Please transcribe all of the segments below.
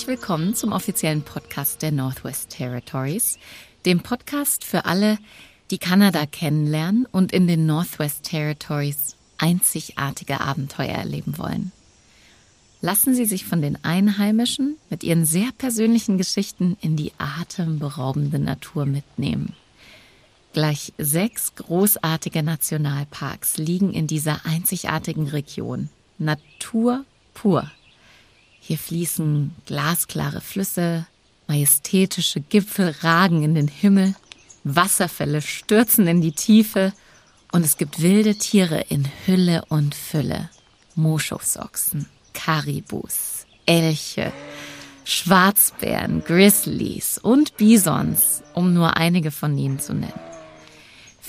Herzlich willkommen zum offiziellen Podcast der Northwest Territories, dem Podcast für alle, die Kanada kennenlernen und in den Northwest Territories einzigartige Abenteuer erleben wollen. Lassen Sie sich von den Einheimischen mit ihren sehr persönlichen Geschichten in die atemberaubende Natur mitnehmen. Gleich sechs großartige Nationalparks liegen in dieser einzigartigen Region. Natur pur. Hier fließen glasklare Flüsse, majestätische Gipfel ragen in den Himmel, Wasserfälle stürzen in die Tiefe und es gibt wilde Tiere in Hülle und Fülle. Moschusochsen, Karibus, Elche, Schwarzbären, Grizzlies und Bisons, um nur einige von ihnen zu nennen.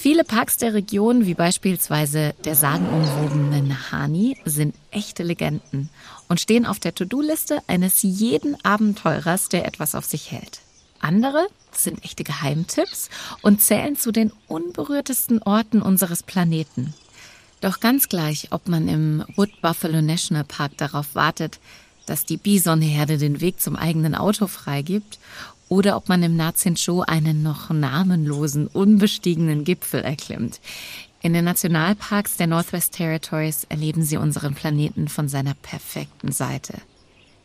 Viele Parks der Region, wie beispielsweise der sagenumwobene Nahani, sind echte Legenden und stehen auf der To-Do-Liste eines jeden Abenteurers, der etwas auf sich hält. Andere sind echte Geheimtipps und zählen zu den unberührtesten Orten unseres Planeten. Doch ganz gleich, ob man im Wood Buffalo National Park darauf wartet, dass die Bisonherde den Weg zum eigenen Auto freigibt oder ob man im Nazincho einen noch namenlosen, unbestiegenen Gipfel erklimmt. In den Nationalparks der Northwest Territories erleben Sie unseren Planeten von seiner perfekten Seite.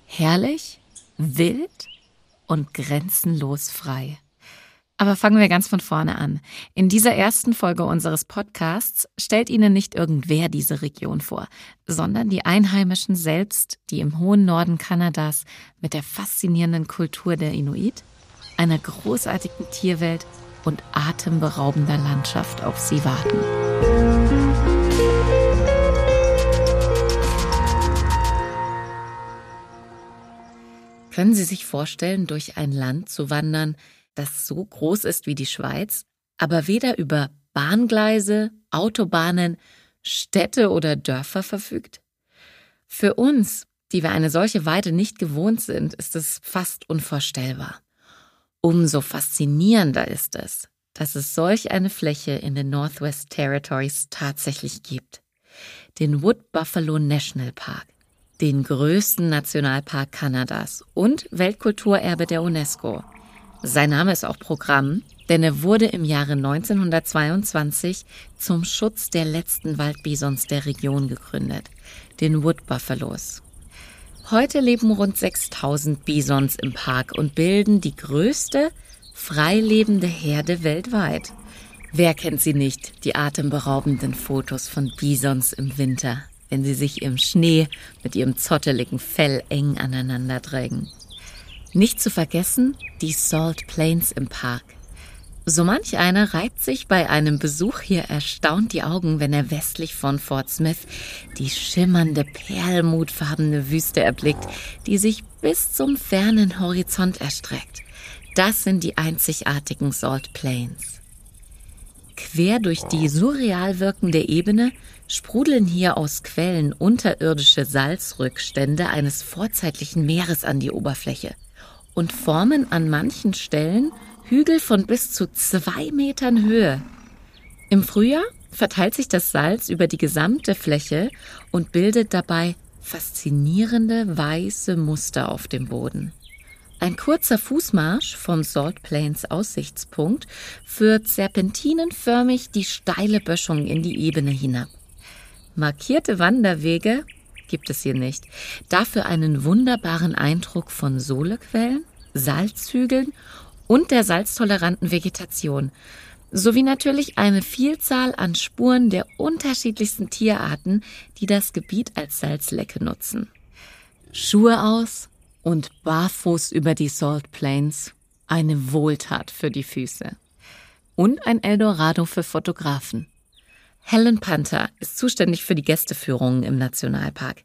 Herrlich, wild und grenzenlos frei. Aber fangen wir ganz von vorne an. In dieser ersten Folge unseres Podcasts stellt Ihnen nicht irgendwer diese Region vor, sondern die Einheimischen selbst, die im hohen Norden Kanadas mit der faszinierenden Kultur der Inuit einer großartigen Tierwelt und atemberaubender Landschaft auf sie warten. Können Sie sich vorstellen, durch ein Land zu wandern, das so groß ist wie die Schweiz, aber weder über Bahngleise, Autobahnen, Städte oder Dörfer verfügt? Für uns, die wir eine solche Weite nicht gewohnt sind, ist es fast unvorstellbar. Umso faszinierender ist es, dass es solch eine Fläche in den Northwest Territories tatsächlich gibt. Den Wood Buffalo National Park, den größten Nationalpark Kanadas und Weltkulturerbe der UNESCO. Sein Name ist auch Programm, denn er wurde im Jahre 1922 zum Schutz der letzten Waldbisons der Region gegründet, den Wood Buffalos. Heute leben rund 6000 Bisons im Park und bilden die größte freilebende Herde weltweit. Wer kennt sie nicht, die atemberaubenden Fotos von Bisons im Winter, wenn sie sich im Schnee mit ihrem zotteligen Fell eng aneinander drängen. Nicht zu vergessen die Salt Plains im Park. So manch einer reibt sich bei einem Besuch hier erstaunt die Augen, wenn er westlich von Fort Smith die schimmernde, perlmutfarbene Wüste erblickt, die sich bis zum fernen Horizont erstreckt. Das sind die einzigartigen Salt Plains. Quer durch die surreal wirkende Ebene sprudeln hier aus Quellen unterirdische Salzrückstände eines vorzeitlichen Meeres an die Oberfläche und formen an manchen Stellen Hügel von bis zu zwei Metern Höhe. Im Frühjahr verteilt sich das Salz über die gesamte Fläche und bildet dabei faszinierende weiße Muster auf dem Boden. Ein kurzer Fußmarsch vom Salt Plains Aussichtspunkt führt serpentinenförmig die steile Böschung in die Ebene hinab. Markierte Wanderwege gibt es hier nicht, dafür einen wunderbaren Eindruck von Sohlequellen, Salzhügeln und der salztoleranten Vegetation, sowie natürlich eine Vielzahl an Spuren der unterschiedlichsten Tierarten, die das Gebiet als Salzlecke nutzen. Schuhe aus und barfuß über die Salt Plains, eine Wohltat für die Füße. Und ein Eldorado für Fotografen. Helen Panther ist zuständig für die Gästeführungen im Nationalpark.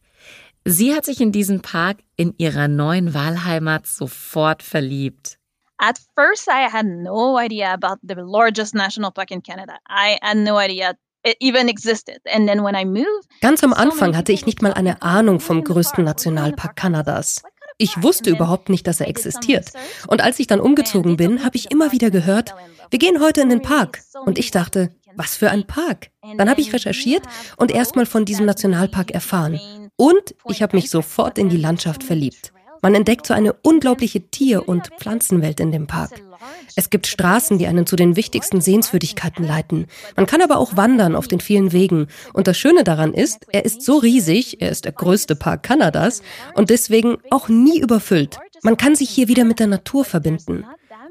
Sie hat sich in diesen Park in ihrer neuen Wahlheimat sofort verliebt. At first, I had no idea about the largest national park in Canada. I had no idea it even existed. And then when I moved, Ganz am Anfang hatte ich nicht mal eine Ahnung vom größten Nationalpark Kanadas. Ich wusste überhaupt nicht, dass er existiert. Und als ich dann umgezogen bin, habe ich immer wieder gehört, wir gehen heute in den Park. Und ich dachte, was für ein Park? Dann habe ich recherchiert und erstmal von diesem Nationalpark erfahren. Und ich habe mich sofort in die Landschaft verliebt. Man entdeckt so eine unglaubliche Tier- und Pflanzenwelt in dem Park. Es gibt Straßen, die einen zu den wichtigsten Sehenswürdigkeiten leiten. Man kann aber auch wandern auf den vielen Wegen. Und das Schöne daran ist, er ist so riesig, er ist der größte Park Kanadas und deswegen auch nie überfüllt. Man kann sich hier wieder mit der Natur verbinden.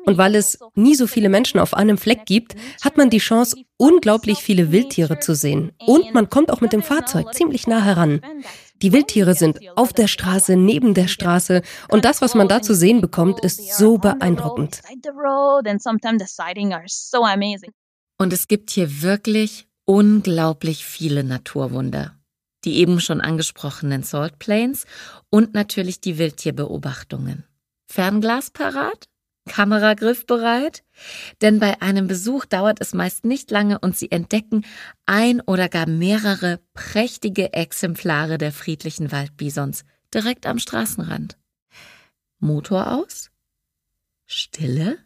Und weil es nie so viele Menschen auf einem Fleck gibt, hat man die Chance, unglaublich viele Wildtiere zu sehen. Und man kommt auch mit dem Fahrzeug ziemlich nah heran. Die Wildtiere sind auf der Straße, neben der Straße und das, was man da zu sehen bekommt, ist so beeindruckend. Und es gibt hier wirklich unglaublich viele Naturwunder. Die eben schon angesprochenen Salt Plains und natürlich die Wildtierbeobachtungen. Fernglas parat? Kamera griffbereit? Denn bei einem Besuch dauert es meist nicht lange und Sie entdecken ein oder gar mehrere prächtige Exemplare der friedlichen Waldbisons direkt am Straßenrand. Motor aus? Stille?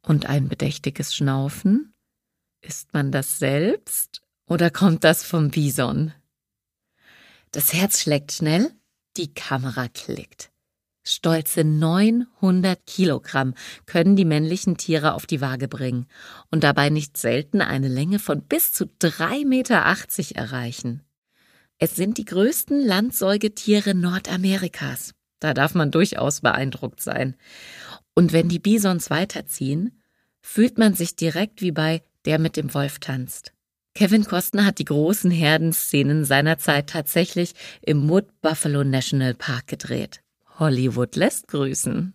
Und ein bedächtiges Schnaufen? Ist man das selbst oder kommt das vom Bison? Das Herz schlägt schnell, die Kamera klickt. Stolze 900 Kilogramm können die männlichen Tiere auf die Waage bringen und dabei nicht selten eine Länge von bis zu 3,80 Meter erreichen. Es sind die größten Landsäugetiere Nordamerikas. Da darf man durchaus beeindruckt sein. Und wenn die Bisons weiterziehen, fühlt man sich direkt wie bei Der mit dem Wolf tanzt. Kevin Costner hat die großen Herdenszenen seiner Zeit tatsächlich im Wood Buffalo National Park gedreht. Hollywood lässt grüßen.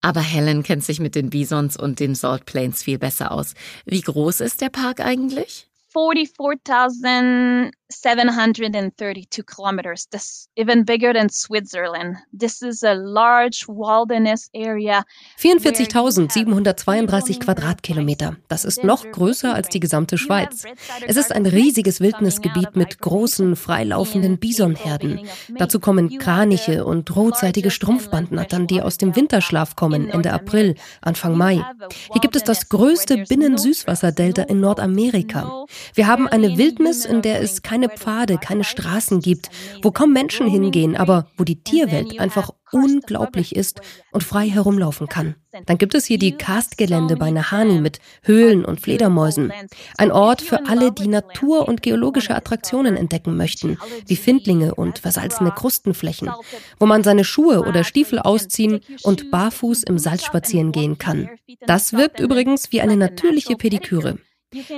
Aber Helen kennt sich mit den Bisons und den Salt Plains viel besser aus. Wie groß ist der Park eigentlich? 44,732 kilometers. That's even bigger than Switzerland. This is a large wilderness area. 44.732 Quadratkilometer. Das ist noch größer als die gesamte Schweiz. Es ist ein riesiges Wildnisgebiet mit großen, freilaufenden Bisonherden. Dazu kommen Kraniche und rotzeitige Strumpfbandnattern, die aus dem Winterschlaf kommen, Ende April, Anfang Mai. Hier gibt es das größte Binnensüßwasserdelta in Nordamerika. Wir haben eine Wildnis, in der es keine Pfade, keine Straßen gibt, wo kaum Menschen hingehen, aber wo die Tierwelt einfach unglaublich ist und frei herumlaufen kann. Dann gibt es hier die Karstgelände bei Nahani mit Höhlen und Fledermäusen. Ein Ort für alle, die Natur und geologische Attraktionen entdecken möchten, wie Findlinge und versalzene Krustenflächen, wo man seine Schuhe oder Stiefel ausziehen und barfuß im Salz spazieren gehen kann. Das wirkt übrigens wie eine natürliche Pediküre.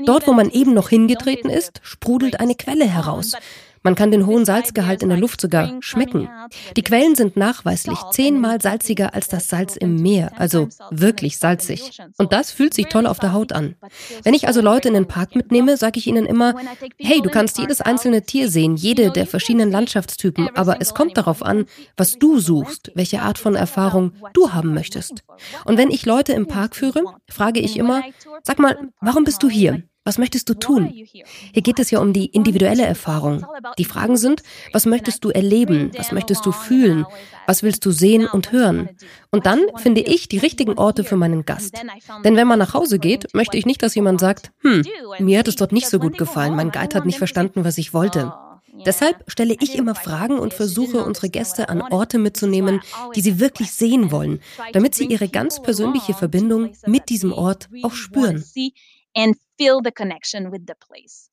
Dort, wo man eben noch hingetreten ist, sprudelt eine Quelle heraus. Man kann den hohen Salzgehalt in der Luft sogar schmecken. Die Quellen sind nachweislich zehnmal salziger als das Salz im Meer, also wirklich salzig. Und das fühlt sich toll auf der Haut an. Wenn ich also Leute in den Park mitnehme, sage ich ihnen immer, hey, du kannst jedes einzelne Tier sehen, jede der verschiedenen Landschaftstypen, aber es kommt darauf an, was du suchst, welche Art von Erfahrung du haben möchtest. Und wenn ich Leute im Park führe, frage ich immer, sag mal, warum bist du hier? Was möchtest du tun? Hier geht es ja um die individuelle Erfahrung. Die Fragen sind, was möchtest du erleben? Was möchtest du fühlen? Was willst du sehen und hören? Und dann finde ich die richtigen Orte für meinen Gast. Denn wenn man nach Hause geht, möchte ich nicht, dass jemand sagt, hm, mir hat es dort nicht so gut gefallen, mein Guide hat nicht verstanden, was ich wollte. Deshalb stelle ich immer Fragen und versuche, unsere Gäste an Orte mitzunehmen, die sie wirklich sehen wollen, damit sie ihre ganz persönliche Verbindung mit diesem Ort auch spüren feel the connection with the place.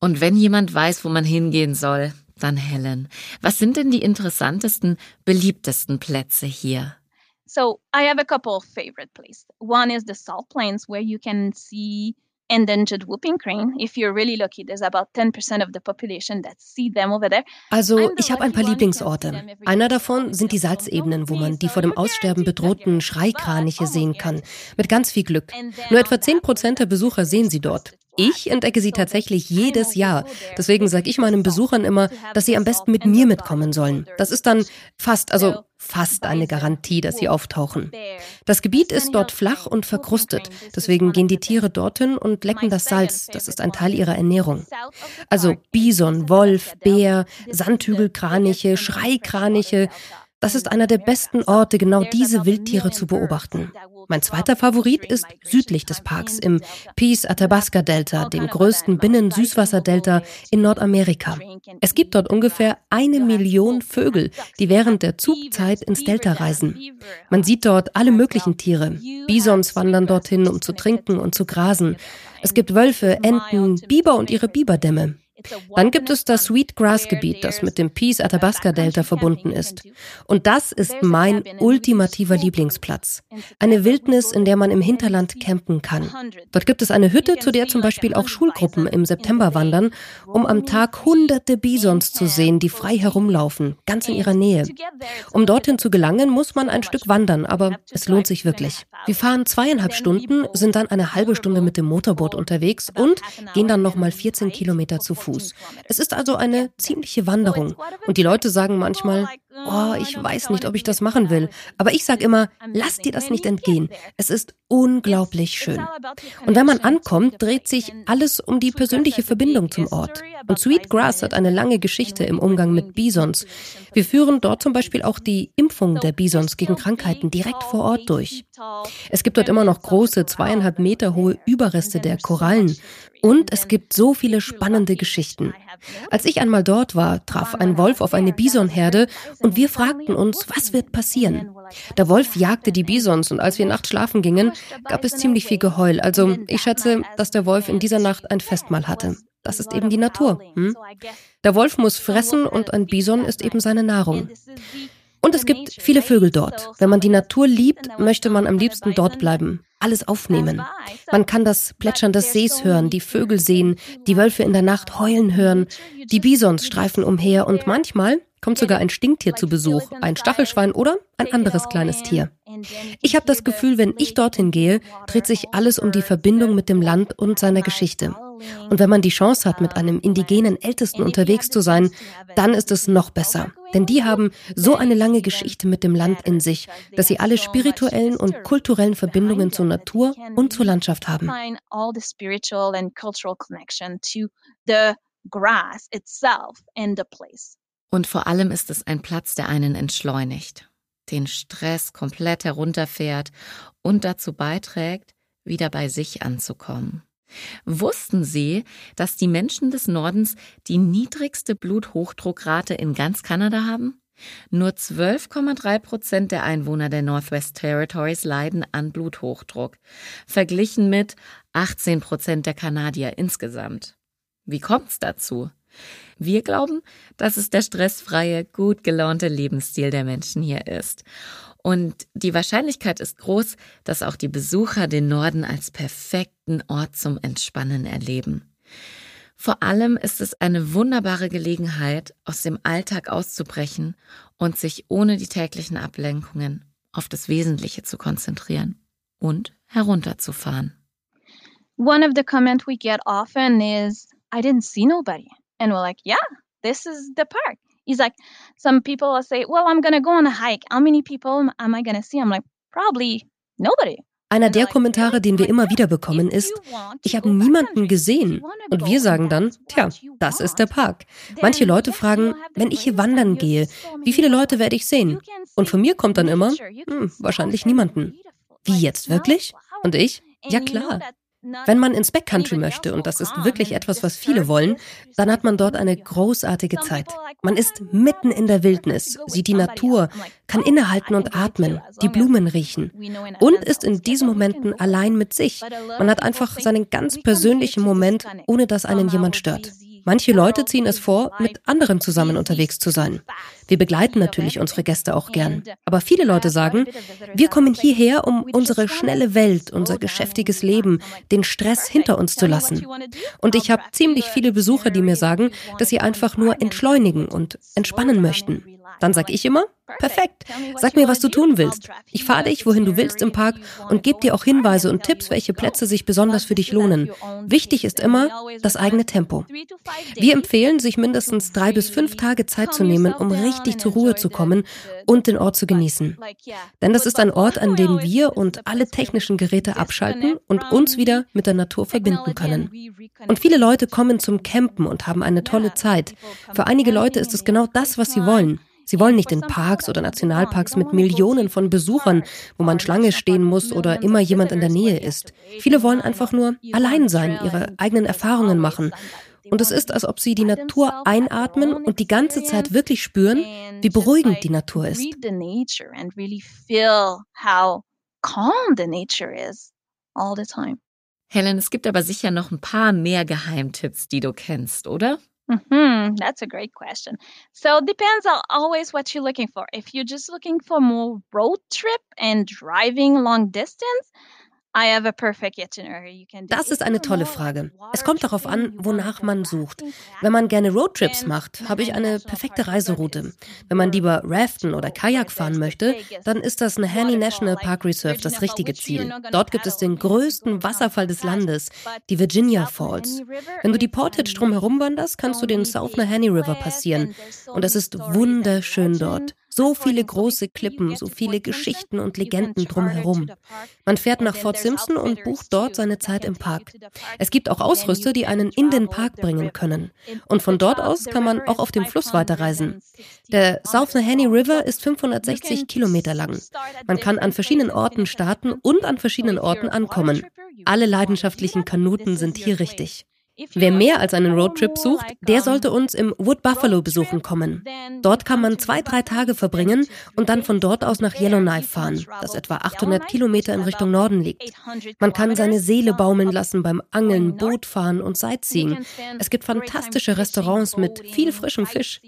Und wenn jemand weiß, wo man hingehen soll, dann Helen. Was sind denn die interessantesten, beliebtesten Plätze hier? So, I have a couple of favorite places. One is the Salt Plains where you can see endangered whooping crane. If you're really lucky, there's about 10% of the population that see them over there. Also, ich habe ein paar Lieblingsorte. Einer davon sind die Salzebenen, wo man die vor dem Aussterben bedrohten Schreikraniche sehen kann. Mit ganz viel Glück. Nur etwa 10% der Besucher sehen sie dort. Ich entdecke sie tatsächlich jedes Jahr. Deswegen sage ich meinen Besuchern immer, dass sie am besten mit mir mitkommen sollen. Das ist dann fast, also fast eine Garantie, dass sie auftauchen. Das Gebiet ist dort flach und verkrustet. Deswegen gehen die Tiere dorthin und lecken das Salz. Das ist ein Teil ihrer Ernährung. Also Bison, Wolf, Bär, Sandhügelkraniche, Schreikraniche. Das ist einer der besten Orte, genau diese Wildtiere zu beobachten. Mein zweiter Favorit ist südlich des Parks im Peace Athabasca Delta, dem größten Binnen-Süßwasserdelta in Nordamerika. Es gibt dort ungefähr eine Million Vögel, die während der Zugzeit ins Delta reisen. Man sieht dort alle möglichen Tiere. Bisons wandern dorthin, um zu trinken und zu grasen. Es gibt Wölfe, Enten, Biber und ihre Biberdämme. Dann gibt es das Sweetgrass-Gebiet, das mit dem Peace Athabasca Delta verbunden ist. Und das ist mein ultimativer Lieblingsplatz. Eine Wildnis, in der man im Hinterland campen kann. Dort gibt es eine Hütte, zu der zum Beispiel auch Schulgruppen im September wandern, um am Tag hunderte Bisons zu sehen, die frei herumlaufen, ganz in ihrer Nähe. Um dorthin zu gelangen, muss man ein Stück wandern, aber es lohnt sich wirklich. Wir fahren zweieinhalb Stunden, sind dann eine halbe Stunde mit dem Motorboot unterwegs und gehen dann nochmal 14 Kilometer zu Fuß. Fuß. Es ist also eine ziemliche Wanderung. Und die Leute sagen manchmal, oh, ich weiß nicht, ob ich das machen will. Aber ich sage immer, lass dir das nicht entgehen. Es ist unglaublich schön. Und wenn man ankommt, dreht sich alles um die persönliche Verbindung zum Ort. Und Sweetgrass hat eine lange Geschichte im Umgang mit Bisons. Wir führen dort zum Beispiel auch die Impfung der Bisons gegen Krankheiten direkt vor Ort durch. Es gibt dort immer noch große, zweieinhalb Meter hohe Überreste der Korallen. Und es gibt so viele spannende Geschichten. Als ich einmal dort war, traf ein Wolf auf eine Bisonherde und wir fragten uns, was wird passieren? Der Wolf jagte die Bisons und als wir nachts schlafen gingen, gab es ziemlich viel Geheul. Also ich schätze, dass der Wolf in dieser Nacht ein Festmahl hatte. Das ist eben die Natur. Hm? Der Wolf muss fressen und ein Bison ist eben seine Nahrung. Und es gibt viele Vögel dort. Wenn man die Natur liebt, möchte man am liebsten dort bleiben, alles aufnehmen. Man kann das Plätschern des Sees hören, die Vögel sehen, die Wölfe in der Nacht heulen hören, die Bisons streifen umher und manchmal kommt sogar ein Stinktier zu Besuch, ein Stachelschwein oder ein anderes kleines Tier. Ich habe das Gefühl, wenn ich dorthin gehe, dreht sich alles um die Verbindung mit dem Land und seiner Geschichte. Und wenn man die Chance hat, mit einem indigenen Ältesten unterwegs zu sein, dann ist es noch besser. Denn die haben so eine lange Geschichte mit dem Land in sich, dass sie alle spirituellen und kulturellen Verbindungen zur Natur und zur Landschaft haben. Und vor allem ist es ein Platz, der einen entschleunigt, den Stress komplett herunterfährt und dazu beiträgt, wieder bei sich anzukommen. Wussten Sie, dass die Menschen des Nordens die niedrigste Bluthochdruckrate in ganz Kanada haben? Nur 12,3 Prozent der Einwohner der Northwest Territories leiden an Bluthochdruck, verglichen mit 18 Prozent der Kanadier insgesamt. Wie kommt's dazu? Wir glauben, dass es der stressfreie, gut gelaunte Lebensstil der Menschen hier ist. Und die Wahrscheinlichkeit ist groß, dass auch die Besucher den Norden als perfekten Ort zum Entspannen erleben. Vor allem ist es eine wunderbare Gelegenheit, aus dem Alltag auszubrechen und sich ohne die täglichen Ablenkungen auf das Wesentliche zu konzentrieren und herunterzufahren. One of the comments we get often is, I didn't see nobody. And we're like, yeah, this is the park. He's like, some people will say, well, I'm going to go on a hike. How many people am I going to see? I'm like, probably nobody. Einer der Kommentare, den wir immer wieder bekommen, ist, ich habe niemanden gesehen. Und wir sagen dann, tja, das ist der Park. Manche Leute fragen, wenn ich hier wandern gehe, wie viele Leute werde ich sehen? Und von mir kommt dann immer, hm, wahrscheinlich niemanden. Wie jetzt wirklich? Und ich, ja klar, wenn man ins Backcountry möchte, und das ist wirklich etwas, was viele wollen, dann hat man dort eine großartige Zeit. Man ist mitten in der Wildnis, sieht die Natur, kann innehalten und atmen, die Blumen riechen. und ist in diesen Momenten allein mit sich. Man hat einfach seinen ganz persönlichen Moment, ohne dass einen jemand stört. Manche Leute ziehen es vor, mit anderen zusammen unterwegs zu sein. Wir begleiten natürlich unsere Gäste auch gern. Aber viele Leute sagen, wir kommen hierher, um unsere schnelle Welt, unser geschäftiges Leben, den Stress hinter uns zu lassen. Und ich habe ziemlich viele Besucher, die mir sagen, dass sie einfach nur entschleunigen und entspannen möchten. Dann sage ich immer, perfekt, sag mir, was du tun willst. Ich fahre dich, wohin du willst im Park und gebe dir auch Hinweise und Tipps, welche Plätze sich besonders für dich lohnen. Wichtig ist immer das eigene Tempo. Wir empfehlen, sich mindestens drei bis fünf Tage Zeit zu nehmen, um richtig zur Ruhe zu kommen und den Ort zu genießen. Denn das ist ein Ort, an dem wir und alle technischen Geräte abschalten und uns wieder mit der Natur verbinden können. Und viele Leute kommen zum Campen und haben eine tolle Zeit. Für einige Leute ist es genau das, was sie wollen. Sie wollen nicht in Parks oder Nationalparks mit Millionen von Besuchern, wo man Schlange stehen muss oder immer jemand in der Nähe ist. Viele wollen einfach nur allein sein, ihre eigenen Erfahrungen machen. Und es ist, als ob sie die Natur einatmen und die ganze Zeit wirklich spüren, wie beruhigend die Natur ist. Helen, es gibt aber sicher noch ein paar mehr Geheimtipps, die du kennst, oder? Mm-hmm. That's a great question. So it depends on always what you're looking for. If you're just looking for more road trip and driving long distance, Das ist eine tolle Frage. Es kommt darauf an, wonach man sucht. Wenn man gerne Roadtrips macht, habe ich eine perfekte Reiseroute. Wenn man lieber Raften oder Kajak fahren möchte, dann ist das Nahanni National Park Reserve das richtige Ziel. Dort gibt es den größten Wasserfall des Landes, die Virginia Falls. Wenn du die Portage drumherum wanderst, kannst du den South Nahanni River passieren. Und es ist wunderschön dort. So viele große Klippen, so viele Geschichten und Legenden drumherum. Man fährt nach Fort Simpson und bucht dort seine Zeit im Park. Es gibt auch Ausrüster, die einen in den Park bringen können. Und von dort aus kann man auch auf dem Fluss weiterreisen. Der South Nahanni River ist 560 Kilometer lang. Man kann an verschiedenen Orten starten und an verschiedenen Orten ankommen. Alle leidenschaftlichen Kanuten sind hier richtig. Wer mehr als einen Roadtrip sucht, der sollte uns im Wood Buffalo besuchen kommen. Dort kann man zwei, drei Tage verbringen und dann von dort aus nach Yellowknife fahren, das etwa 800 Kilometer in Richtung Norden liegt. Man kann seine Seele baumeln lassen beim Angeln, Bootfahren und Sightseeing. Es gibt fantastische Restaurants mit viel frischem Fisch.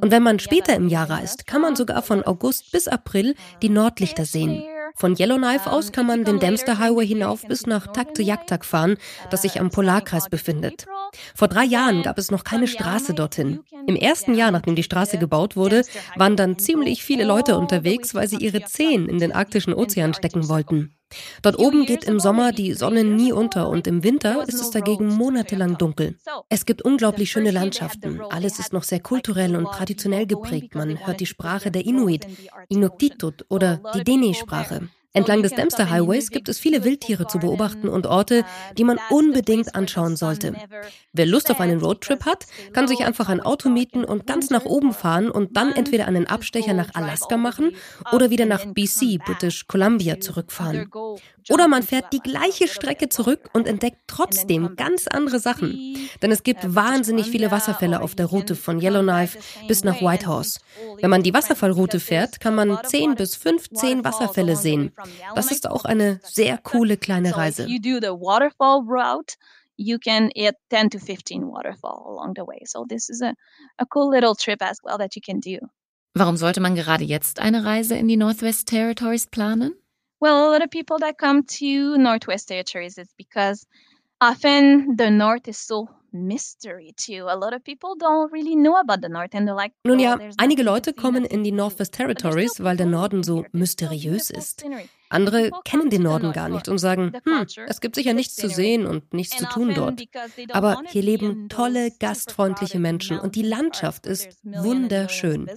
Und wenn man später im Jahr reist, kann man sogar von August bis April die Nordlichter sehen. Von Yellowknife aus kann man den Dempster Highway hinauf bis nach Taktoyaktak fahren, das sich am Polarkreis befindet. Vor drei Jahren gab es noch keine Straße dorthin. Im ersten Jahr, nachdem die Straße gebaut wurde, waren dann ziemlich viele Leute unterwegs, weil sie ihre Zehen in den arktischen Ozean stecken wollten. Dort oben geht im Sommer die Sonne nie unter und im Winter ist es dagegen monatelang dunkel. Es gibt unglaublich schöne Landschaften. Alles ist noch sehr kulturell und traditionell geprägt. Man hört die Sprache der Inuit, Inuktitut oder die Dene-Sprache. Entlang des Dempster Highways gibt es viele Wildtiere zu beobachten und Orte, die man unbedingt anschauen sollte. Wer Lust auf einen Roadtrip hat, kann sich einfach ein Auto mieten und ganz nach oben fahren und dann entweder einen Abstecher nach Alaska machen oder wieder nach BC, British Columbia, zurückfahren. Oder man fährt die gleiche Strecke zurück und entdeckt trotzdem ganz andere Sachen. Denn es gibt wahnsinnig viele Wasserfälle auf der Route von Yellowknife bis nach Whitehorse. Wenn man die Wasserfallroute fährt, kann man 10 bis 15 Wasserfälle sehen. Das ist auch eine sehr coole kleine Reise. you can hit 10 to 15 waterfall along the way. So this is a, a cool little trip as well that you can do. Warum sollte man gerade jetzt eine Reise in die Northwest Territories planen? Well, a lot of people that come to Northwest Territories is because often the North is so mystery too. A lot of people don't really know about the North and they're like, Nun ja, oh, einige Leute kommen in die Northwest Territories, weil der Norden so mysteriös ist. Andere kennen den Norden gar nicht und sagen, hm, es gibt sicher nichts zu sehen und nichts zu tun dort. Aber hier leben tolle, gastfreundliche Menschen und die Landschaft ist wunderschön.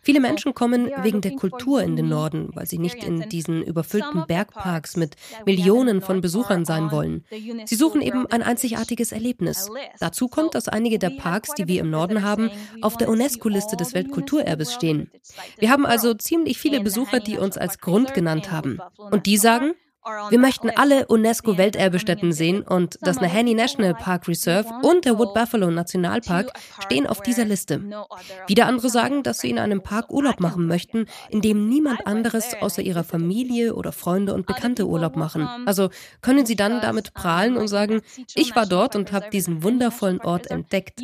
Viele Menschen kommen wegen der Kultur in den Norden, weil sie nicht in diesen überfüllten Bergparks mit Millionen von Besuchern sein wollen. Sie suchen eben ein einzigartiges Erlebnis. Dazu kommt, dass einige der Parks, die wir im Norden haben, auf der UNESCO-Liste des Weltkulturerbes stehen. Wir haben also ziemlich viele Besucher, die uns als Grund genannt haben. Und die sagen, wir möchten alle UNESCO-Welterbestätten sehen und das Nahanni National Park Reserve und der Wood Buffalo Nationalpark stehen auf dieser Liste. Wieder andere sagen, dass sie in einem Park Urlaub machen möchten, in dem niemand anderes außer ihrer Familie oder Freunde und Bekannte Urlaub machen. Also können sie dann damit prahlen und sagen, ich war dort und habe diesen wundervollen Ort entdeckt.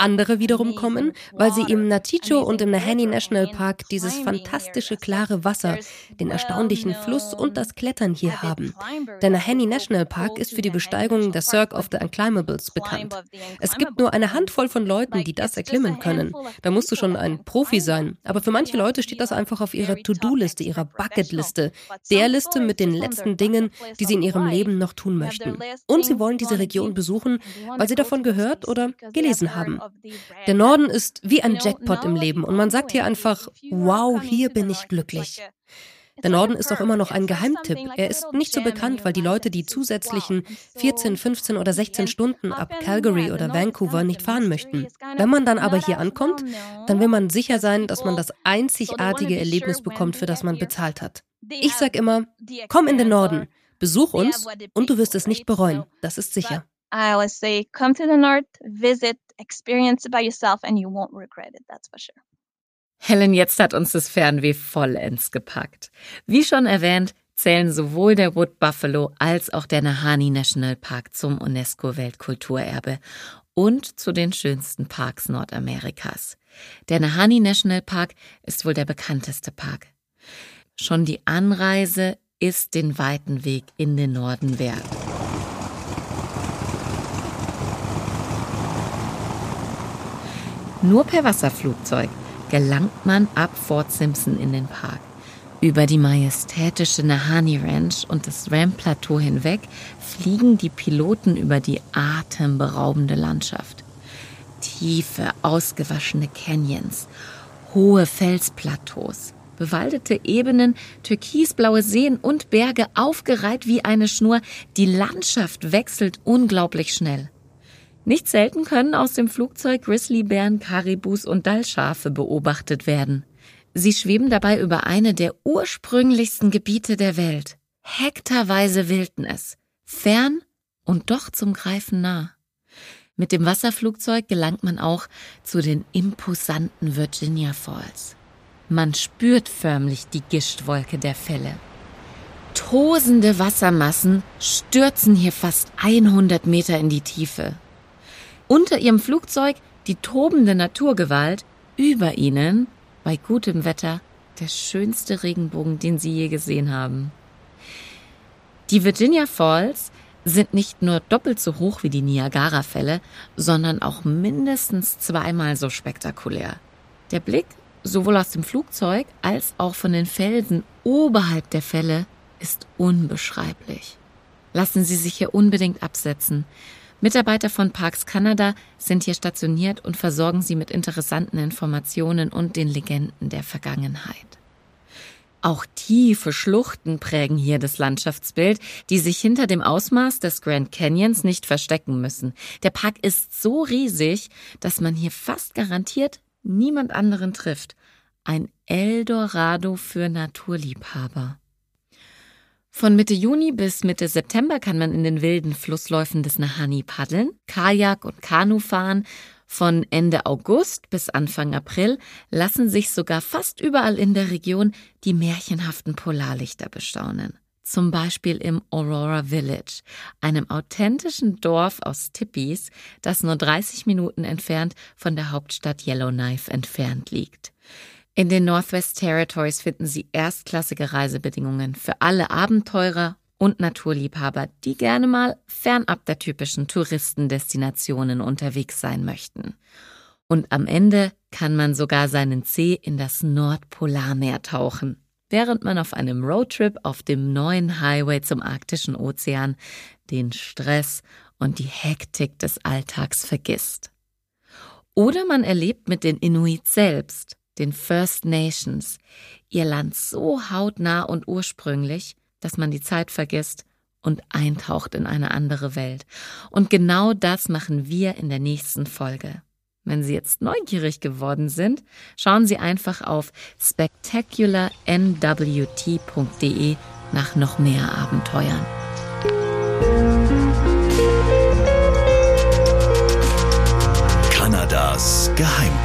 Andere wiederum kommen, weil sie im Naticho und im Nahanni National Park dieses fantastische klare Wasser, den erstaunlichen Fluss und das Klettern hier haben. Der Nahanni National Park ist für die Besteigung der Cirque of the Unclimbables bekannt. Es gibt nur eine Handvoll von Leuten, die das erklimmen können. Da musst du schon ein Profi sein. Aber für manche Leute steht das einfach auf ihrer To-Do-Liste, ihrer Bucket-Liste, der Liste mit den letzten Dingen, die sie in ihrem Leben noch tun möchten. Und sie wollen diese Region besuchen, weil sie davon gehört oder gelesen haben. Der Norden ist wie ein Jackpot im Leben und man sagt hier einfach, wow, hier bin ich glücklich. Der Norden ist auch immer noch ein Geheimtipp. Er ist nicht so bekannt, weil die Leute die zusätzlichen 14, 15 oder 16 Stunden ab Calgary oder Vancouver nicht fahren möchten. Wenn man dann aber hier ankommt, dann will man sicher sein, dass man das einzigartige Erlebnis bekommt, für das man bezahlt hat. Ich sag immer, komm in den Norden, besuch uns und du wirst es nicht bereuen. Das ist sicher. I always say, come to the north, visit, experience it by yourself, and you won't regret it. That's for sure. Helen, jetzt hat uns das Fernweh vollends gepackt. Wie schon erwähnt, zählen sowohl der Wood Buffalo als auch der Nahani National Park zum UNESCO-Weltkulturerbe und zu den schönsten Parks Nordamerikas. Der Nahani National Park ist wohl der bekannteste Park. Schon die Anreise ist den weiten Weg in den Norden wert. Nur per Wasserflugzeug gelangt man ab Fort Simpson in den Park. Über die majestätische Nahani Ranch und das Ram Plateau hinweg fliegen die Piloten über die atemberaubende Landschaft. Tiefe, ausgewaschene Canyons, hohe Felsplateaus, bewaldete Ebenen, türkisblaue Seen und Berge aufgereiht wie eine Schnur. Die Landschaft wechselt unglaublich schnell. Nicht selten können aus dem Flugzeug Grizzlybären, Karibus und Dallschafe beobachtet werden. Sie schweben dabei über eine der ursprünglichsten Gebiete der Welt. Hektarweise Wildnis. Fern und doch zum Greifen nah. Mit dem Wasserflugzeug gelangt man auch zu den imposanten Virginia Falls. Man spürt förmlich die Gischtwolke der Fälle. Tosende Wassermassen stürzen hier fast 100 Meter in die Tiefe. Unter ihrem Flugzeug die tobende Naturgewalt, über ihnen, bei gutem Wetter, der schönste Regenbogen, den sie je gesehen haben. Die Virginia Falls sind nicht nur doppelt so hoch wie die Niagara-Fälle, sondern auch mindestens zweimal so spektakulär. Der Blick, sowohl aus dem Flugzeug als auch von den Felsen oberhalb der Fälle, ist unbeschreiblich. Lassen Sie sich hier unbedingt absetzen. Mitarbeiter von Parks Canada sind hier stationiert und versorgen sie mit interessanten Informationen und den Legenden der Vergangenheit. Auch tiefe Schluchten prägen hier das Landschaftsbild, die sich hinter dem Ausmaß des Grand Canyons nicht verstecken müssen. Der Park ist so riesig, dass man hier fast garantiert niemand anderen trifft. Ein Eldorado für Naturliebhaber. Von Mitte Juni bis Mitte September kann man in den wilden Flussläufen des Nahani paddeln, Kajak und Kanu fahren. Von Ende August bis Anfang April lassen sich sogar fast überall in der Region die märchenhaften Polarlichter bestaunen. Zum Beispiel im Aurora Village, einem authentischen Dorf aus Tippis, das nur 30 Minuten entfernt von der Hauptstadt Yellowknife entfernt liegt. In den Northwest Territories finden Sie erstklassige Reisebedingungen für alle Abenteurer und Naturliebhaber, die gerne mal fernab der typischen Touristendestinationen unterwegs sein möchten. Und am Ende kann man sogar seinen Zeh in das Nordpolarmeer tauchen, während man auf einem Roadtrip auf dem neuen Highway zum arktischen Ozean den Stress und die Hektik des Alltags vergisst. Oder man erlebt mit den Inuit selbst, den First Nations, ihr Land so hautnah und ursprünglich, dass man die Zeit vergisst und eintaucht in eine andere Welt. Und genau das machen wir in der nächsten Folge. Wenn Sie jetzt neugierig geworden sind, schauen Sie einfach auf spectacularnwt.de nach noch mehr Abenteuern. Kanadas Geheimtipps.